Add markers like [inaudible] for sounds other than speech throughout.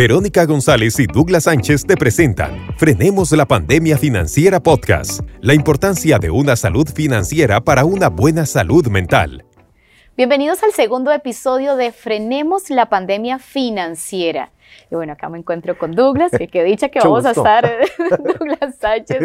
Verónica González y Douglas Sánchez te presentan Frenemos la Pandemia Financiera Podcast, la importancia de una salud financiera para una buena salud mental. Bienvenidos al segundo episodio de Frenemos la Pandemia Financiera. Y bueno, acá me encuentro con Douglas, que qué dicha que [laughs] vamos a estar, [laughs] Douglas Sánchez.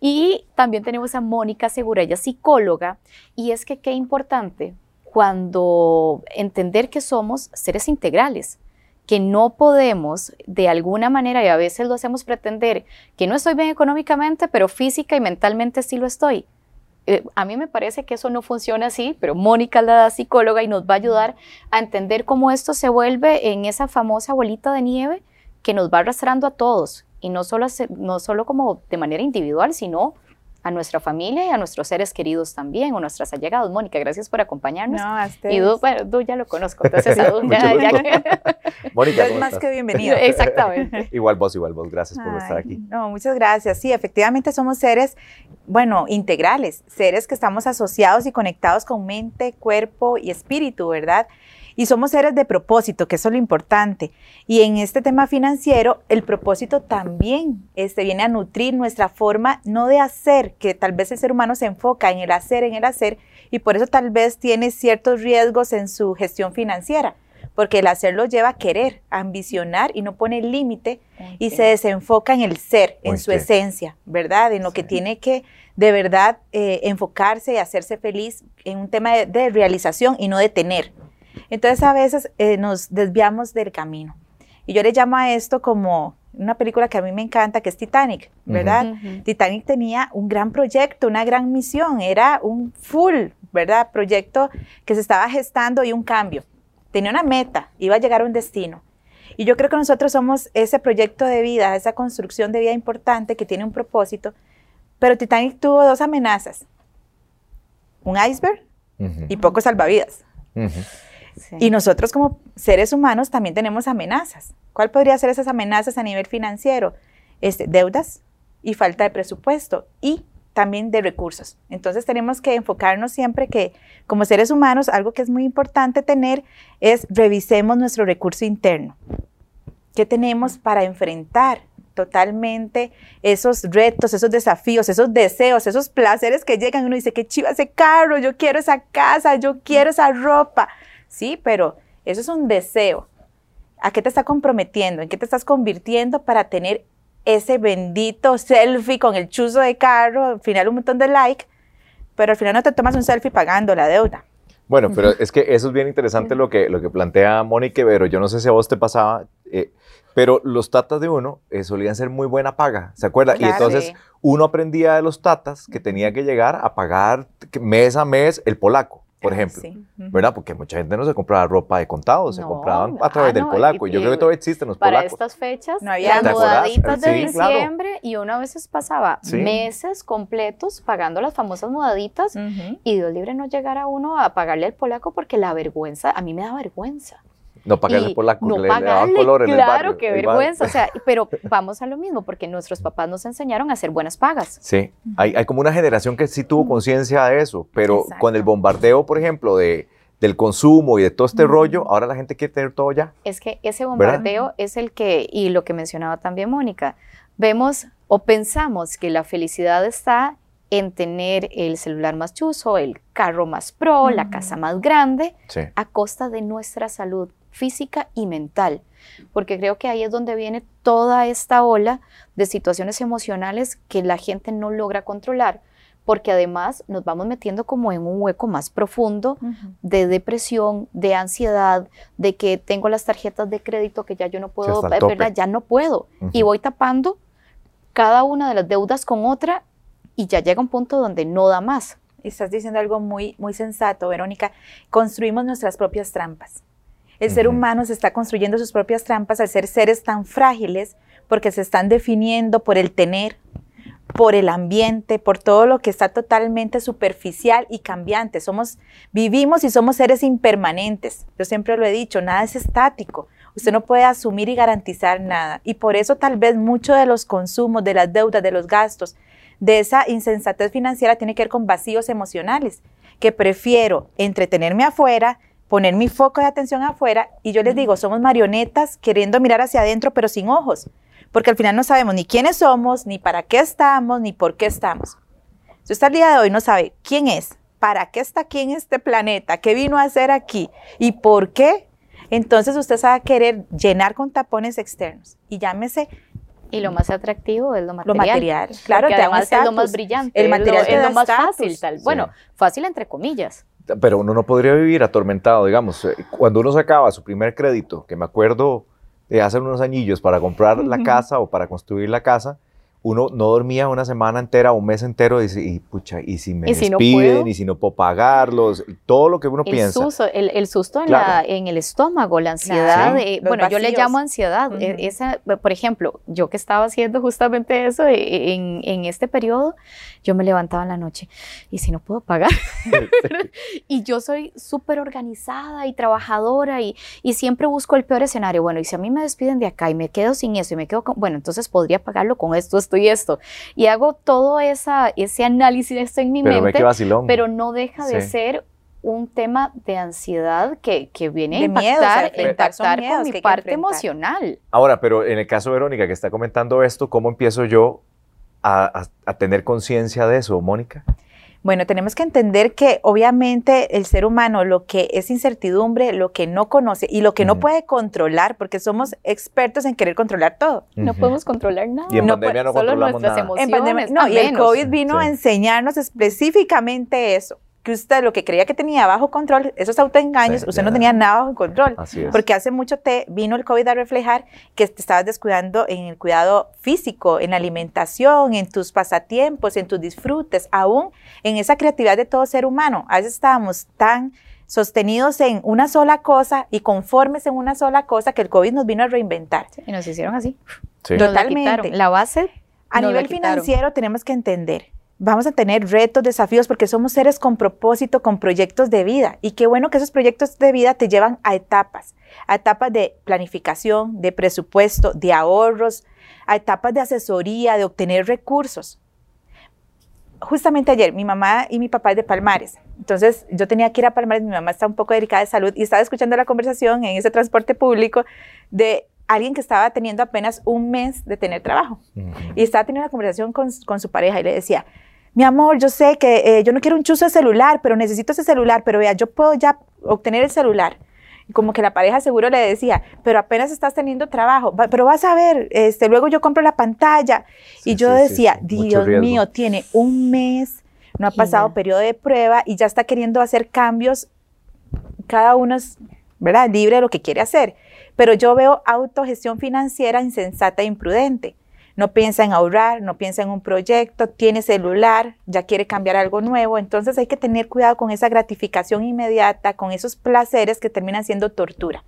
Y también tenemos a Mónica Segura, ella es psicóloga, y es que qué importante cuando entender que somos seres integrales, que no podemos de alguna manera, y a veces lo hacemos pretender, que no estoy bien económicamente, pero física y mentalmente sí lo estoy. Eh, a mí me parece que eso no funciona así, pero Mónica la psicóloga y nos va a ayudar a entender cómo esto se vuelve en esa famosa bolita de nieve que nos va arrastrando a todos, y no solo, no solo como de manera individual, sino a nuestra familia y a nuestros seres queridos también, o nuestras allegados. Mónica, gracias por acompañarnos. No, hasta Y Du, bueno, Du ya lo conozco, entonces a [laughs] Du ya, [laughs] Mónica, es más que bienvenido. [laughs] Exactamente. igual vos, igual vos, gracias por estar aquí. No, muchas gracias. Sí, efectivamente somos seres, bueno, integrales, seres que estamos asociados y conectados con mente, cuerpo y espíritu, ¿verdad? Y somos seres de propósito, que eso es lo importante. Y en este tema financiero, el propósito también este, viene a nutrir nuestra forma, no de hacer, que tal vez el ser humano se enfoca en el hacer, en el hacer, y por eso tal vez tiene ciertos riesgos en su gestión financiera porque el hacer lo lleva a querer, a ambicionar y no pone límite y se desenfoca en el ser, en su esencia, ¿verdad? En lo que tiene que de verdad eh, enfocarse y hacerse feliz en un tema de, realización y no de tener. Entonces a veces eh, nos desviamos del camino. Y yo le llamo a esto como una película que a mí me encanta, que es Titanic, ¿verdad? Titanic tenía un gran proyecto, una gran misión, era un full, ¿verdad? Proyecto que se estaba gestando y un cambio. Tenía una meta, iba a llegar a un destino. Y yo creo que nosotros somos ese proyecto de vida, esa construcción de vida importante que tiene un propósito. Pero Titanic tuvo dos amenazas. Un iceberg y pocos salvavidas. Y nosotros como seres humanos también tenemos amenazas. ¿Cuál podría ser esas amenazas a nivel financiero? Este, deudas y falta de presupuesto y también de recursos. Entonces tenemos que enfocarnos siempre que como seres humanos algo que es muy importante tener es revisemos nuestro recurso interno. ¿Qué tenemos para enfrentar totalmente esos retos, esos desafíos, esos deseos, esos placeres que llegan uno dice, qué chiva ese carro, yo quiero esa casa, yo quiero esa ropa, Sí, pero eso es un deseo. ¿A qué te está comprometiendo? ¿En qué te estás convirtiendo para tener ese bendito selfie con el chuzo de carro? Al final un montón de like, pero al final no te tomas un selfie pagando la deuda. Bueno, pero es que eso es bien interesante lo que, lo que plantea Mónica pero yo no sé si a vos te pasaba, eh, pero los tatas de uno eh, solían ser muy buena paga, ¿se acuerda? y entonces uno aprendía de los tatas que tenía que llegar a pagar mes a mes el polaco por ejemplo, ¿verdad? Porque mucha gente no se compraba ropa de contado, se compraban a través del polaco. Y, yo creo que todavía existen los para polacos. Para estas fechas, no había las mudaditas de diciembre y uno a veces pasaba meses completos pagando las famosas mudaditas y Dios libre no llegara uno a pagarle al polaco porque la vergüenza, a mí me da vergüenza. No pagarle por la no le, pagarle, color en claro, el barrio, qué vergüenza. O sea, [laughs] pero vamos a lo mismo, porque nuestros papás nos enseñaron a hacer buenas pagas. Sí, hay, hay como una generación que sí tuvo conciencia de eso, pero con el bombardeo, por ejemplo, de, del consumo y de todo este rollo, ahora la gente quiere tener todo ya. Es que ese bombardeo es el que, y lo que mencionaba también Mónica, vemos o pensamos que la felicidad está en tener el celular más chuzo, el carro más pro, la casa más grande, a costa de nuestra salud física y mental, porque creo que ahí es donde viene toda esta ola de situaciones emocionales que la gente no logra controlar, porque además nos vamos metiendo como en un hueco más profundo de depresión, de ansiedad, de que tengo las tarjetas de crédito que ya yo no puedo, ¿verdad? Ya no puedo. Y voy tapando cada una de las deudas con otra y ya llega un punto donde no da más. Estás diciendo algo muy, muy sensato, Verónica. Construimos nuestras propias trampas. El ser humano se está construyendo sus propias trampas al ser seres tan frágiles porque se están definiendo por el tener, por el ambiente, por todo lo que está totalmente superficial y cambiante. Somos, vivimos y somos seres impermanentes. Yo siempre lo he dicho, nada es estático. Usted no puede asumir y garantizar nada. Y por eso tal vez mucho de los consumos, de las deudas, de los gastos, de esa insensatez financiera tiene que ver con vacíos emocionales, que prefiero entretenerme afuera, poner mi foco de atención afuera y yo les digo, somos marionetas queriendo mirar hacia adentro pero sin ojos, porque al final no sabemos ni quiénes somos, ni para qué estamos, ni por qué estamos. Si usted al día de hoy no sabe quién es, para qué está aquí en este planeta, qué vino a hacer aquí y por qué, entonces usted se va a querer llenar con tapones externos. Y llámese y lo más atractivo es lo material. Lo material, claro, te además es lo más brillante, el material es lo, más fácil, tal. Bueno, fácil entre comillas. Pero uno no podría vivir atormentado, digamos. Eh, cuando uno sacaba su primer crédito, que me acuerdo de hace unos añillos para comprar la casa o para construir la casa, uno no dormía una semana entera, un mes entero, y, y pucha, y si me despiden, y si no puedo pagarlos, todo lo que uno piensa. el, susto en, la, en, el estómago, la ansiedad, bueno, yo le llamo ansiedad. E, esa, por ejemplo, yo que estaba haciendo justamente eso e, en, en, este periodo, yo me levantaba en la noche, y si no puedo pagar, [laughs] [laughs] y yo soy súper organizada y trabajadora, y, y siempre busco el peor escenario. Bueno, y si a mí me despiden de acá y me quedo sin eso, y me quedo con, bueno, entonces podría pagarlo con esto, esto y esto. Y hago todo esa, ese análisis de esto en mi mente, pero no deja de ser un tema de ansiedad que, que viene a impactar, con mi parte emocional. Ahora, pero en el caso de Verónica que está comentando esto, ¿cómo empiezo yo a, a tener conciencia de eso, Mónica? Bueno, tenemos que entender que obviamente el ser humano lo que es incertidumbre, lo que no conoce y lo que no puede controlar, porque somos expertos en querer controlar todo. No podemos controlar nada. Y en pandemia no solo nuestras emociones. no, y el COVID vino a enseñarnos específicamente eso que usted lo que creía que tenía bajo control, esos autoengaños, usted no tenía nada bajo control. Porque hace mucho te vino el COVID a reflejar que te estabas descuidando en el cuidado físico, en la alimentación, en tus pasatiempos, en tus disfrutes, aún en esa creatividad de todo ser humano. A veces estábamos tan sostenidos en una sola cosa y conformes en una sola cosa que el COVID nos vino a reinventar. y nos hicieron así. Totalmente. La, base. A nivel financiero tenemos que entender vamos a tener retos, desafíos, porque somos seres con propósito, con proyectos de vida. Y qué bueno que esos proyectos de vida te llevan a etapas, a etapas de planificación, de presupuesto, de ahorros, a etapas de asesoría, de obtener recursos. Justamente ayer, mi mamá y mi papá es de Palmares. Entonces, yo tenía que ir a Palmares, mi mamá está un poco delicada de salud y estaba escuchando la conversación en ese transporte público de alguien que estaba teniendo apenas un mes de tener trabajo. Y estaba teniendo una conversación con, con su pareja y le decía, mi amor, yo sé que eh, yo no quiero un chuzo de celular, pero necesito ese celular, pero vea, yo puedo ya obtener el celular. Y como que la pareja seguro le decía, pero apenas estás teniendo trabajo, pero vas a ver, este, luego yo compro la pantalla. y yo decía, Dios mío, tiene un mes, no ha pasado periodo de prueba y ya está queriendo hacer cambios, cada uno es, ¿verdad?, libre de lo que quiere hacer. Pero yo veo autogestión financiera insensata e imprudente no piensa en ahorrar, no piensa en un proyecto, tiene celular, ya quiere cambiar algo nuevo. Entonces hay que tener cuidado con esa gratificación inmediata, con esos placeres que terminan siendo tortura.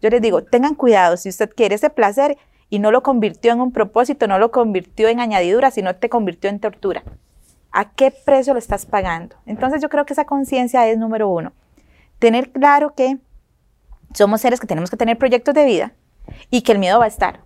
Yo les digo, tengan cuidado, si usted quiere ese placer y no lo convirtió en un propósito, no lo convirtió en añadidura, sino te convirtió en tortura. ¿A qué precio lo estás pagando? Entonces yo creo que esa conciencia es número uno. Tener claro que somos seres que tenemos que tener proyectos de vida y que el miedo va a estar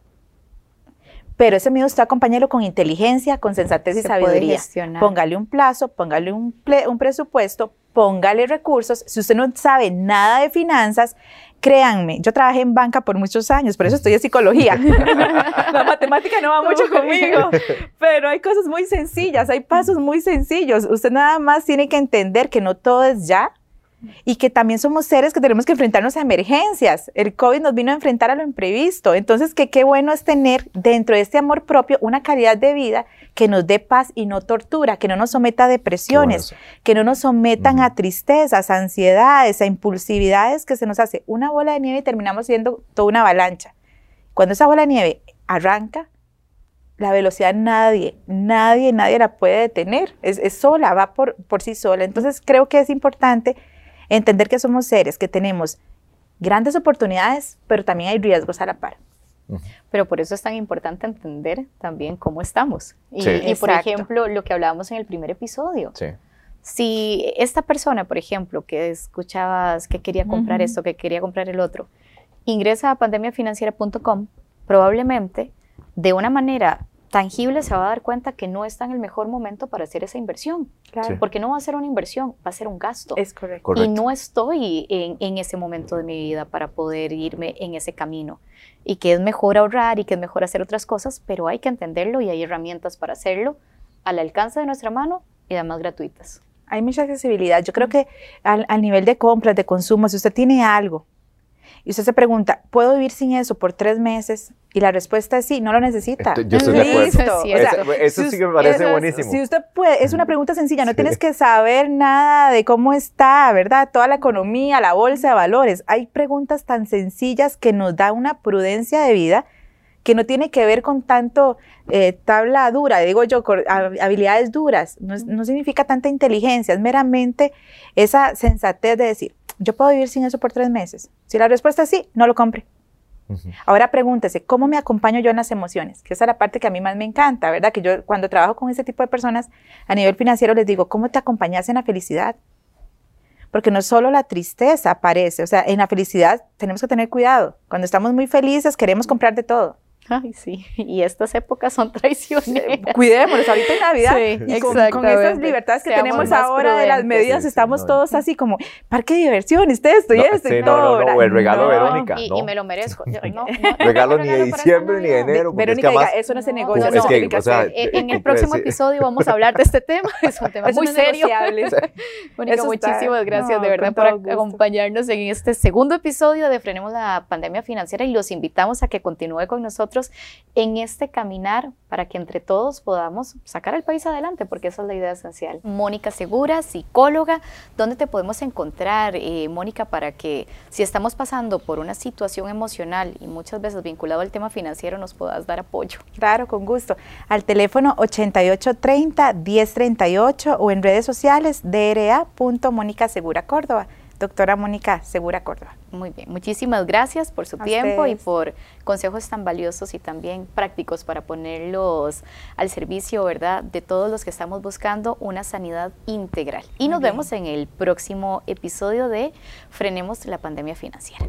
pero ese miedo usted acompáñelo con inteligencia, con sensatez y sabiduría. Póngale un plazo, póngale un, un presupuesto, póngale recursos. Si usted no sabe nada de finanzas, créanme, yo trabajé en banca por muchos años, por eso estoy en psicología. [laughs] La matemática no va mucho conmigo, pero hay cosas muy sencillas, hay pasos muy sencillos. Usted nada más tiene que entender que no todo es ya, y que también somos seres que tenemos que enfrentarnos a emergencias. El COVID nos vino a enfrentar a lo imprevisto. Entonces, que qué bueno es tener dentro de este amor propio una calidad de vida que nos dé paz y no tortura, que no nos someta a depresiones, que no nos sometan a tristezas, a ansiedades, a impulsividades, que se nos hace una bola de nieve y terminamos siendo toda una avalancha. Cuando esa bola de nieve arranca, la velocidad nadie, nadie, nadie la puede detener. Es, es sola, va por, por sí sola. Entonces creo que es importante Entender que somos seres que tenemos grandes oportunidades, pero también hay riesgos a la par. Pero por eso es tan importante entender también cómo estamos. Y, por ejemplo, lo que hablábamos en el primer episodio. Si esta persona, por ejemplo, que escuchabas que quería comprar esto, que quería comprar el otro, ingresa a pandemiafinanciera.com, probablemente de una manera tangible se va a dar cuenta que no está en el mejor momento para hacer esa inversión. Claro. Porque no va a ser una inversión, va a ser un gasto. Es correcto. Y no estoy en, en, ese momento de mi vida para poder irme en ese camino. Y que es mejor ahorrar y que es mejor hacer otras cosas, pero hay que entenderlo y hay herramientas para hacerlo al alcance de nuestra mano y además gratuitas. Hay mucha accesibilidad. Yo creo que al, al nivel de compras, de consumo, si usted tiene algo y usted se pregunta, ¿puedo vivir sin eso por tres meses? Y la respuesta es sí, no lo necesita. yo estoy de acuerdo. eso, sí que me parece buenísimo. Si usted puede, es una pregunta sencilla, no tienes que saber nada de cómo está, ¿verdad? Toda la economía, la bolsa de valores. Hay preguntas tan sencillas que nos da una prudencia de vida que no tiene que ver con tanto eh, tabla dura, digo yo, habilidades duras, no, no significa tanta inteligencia, es meramente esa sensatez de decir, yo puedo vivir sin eso por tres meses. Si la respuesta es sí, no lo compre. Ahora pregúntese, ¿cómo me acompaño yo en las emociones? Que esa es la parte que a mí más me encanta, ¿verdad? Que yo cuando trabajo con ese tipo de personas a nivel financiero les digo, ¿cómo te acompañas en la felicidad? Porque no solo la tristeza aparece, o sea, en la felicidad tenemos que tener cuidado. Cuando estamos muy felices queremos comprar de todo. Ay, sí, [laughs] y estas épocas son traicioneras. Cuidémonos, ahorita en Navidad, sí, y con, con, estas libertades que tenemos ahora de las medidas, estamos todos así como, parque de diversiones, esto y esto y todo. No, no, o el regalo Verónica. Y, y, me lo merezco. Yo, [laughs] no, regalo ni de diciembre ni de enero. Verónica, es que eso no se negocia. No, es que, o sea, en el próximo [laughs] episodio vamos a hablar de este tema, es un tema muy serio. Mónica, muchísimas gracias de verdad por acompañarnos en este segundo episodio de Frenemos la Pandemia Financiera y los invitamos a que continúe con nosotros en este caminar para que entre todos podamos sacar al país adelante, porque esa es la idea esencial. Mónica Segura, psicóloga, ¿dónde te podemos encontrar, eh, Mónica, para que si estamos pasando por una situación emocional y muchas veces vinculado al tema financiero nos puedas dar apoyo? Claro, con gusto. Al teléfono 8830-1038 o en redes sociales dra.mónica Segura Córdoba doctora Mónica Segura Córdoba. Muy bien, muchísimas gracias por su tiempo y por consejos tan valiosos y también prácticos para ponerlos al servicio, ¿verdad?, de todos los que estamos buscando una sanidad integral. Y nos vemos en el próximo episodio de Frenemos la pandemia financiera.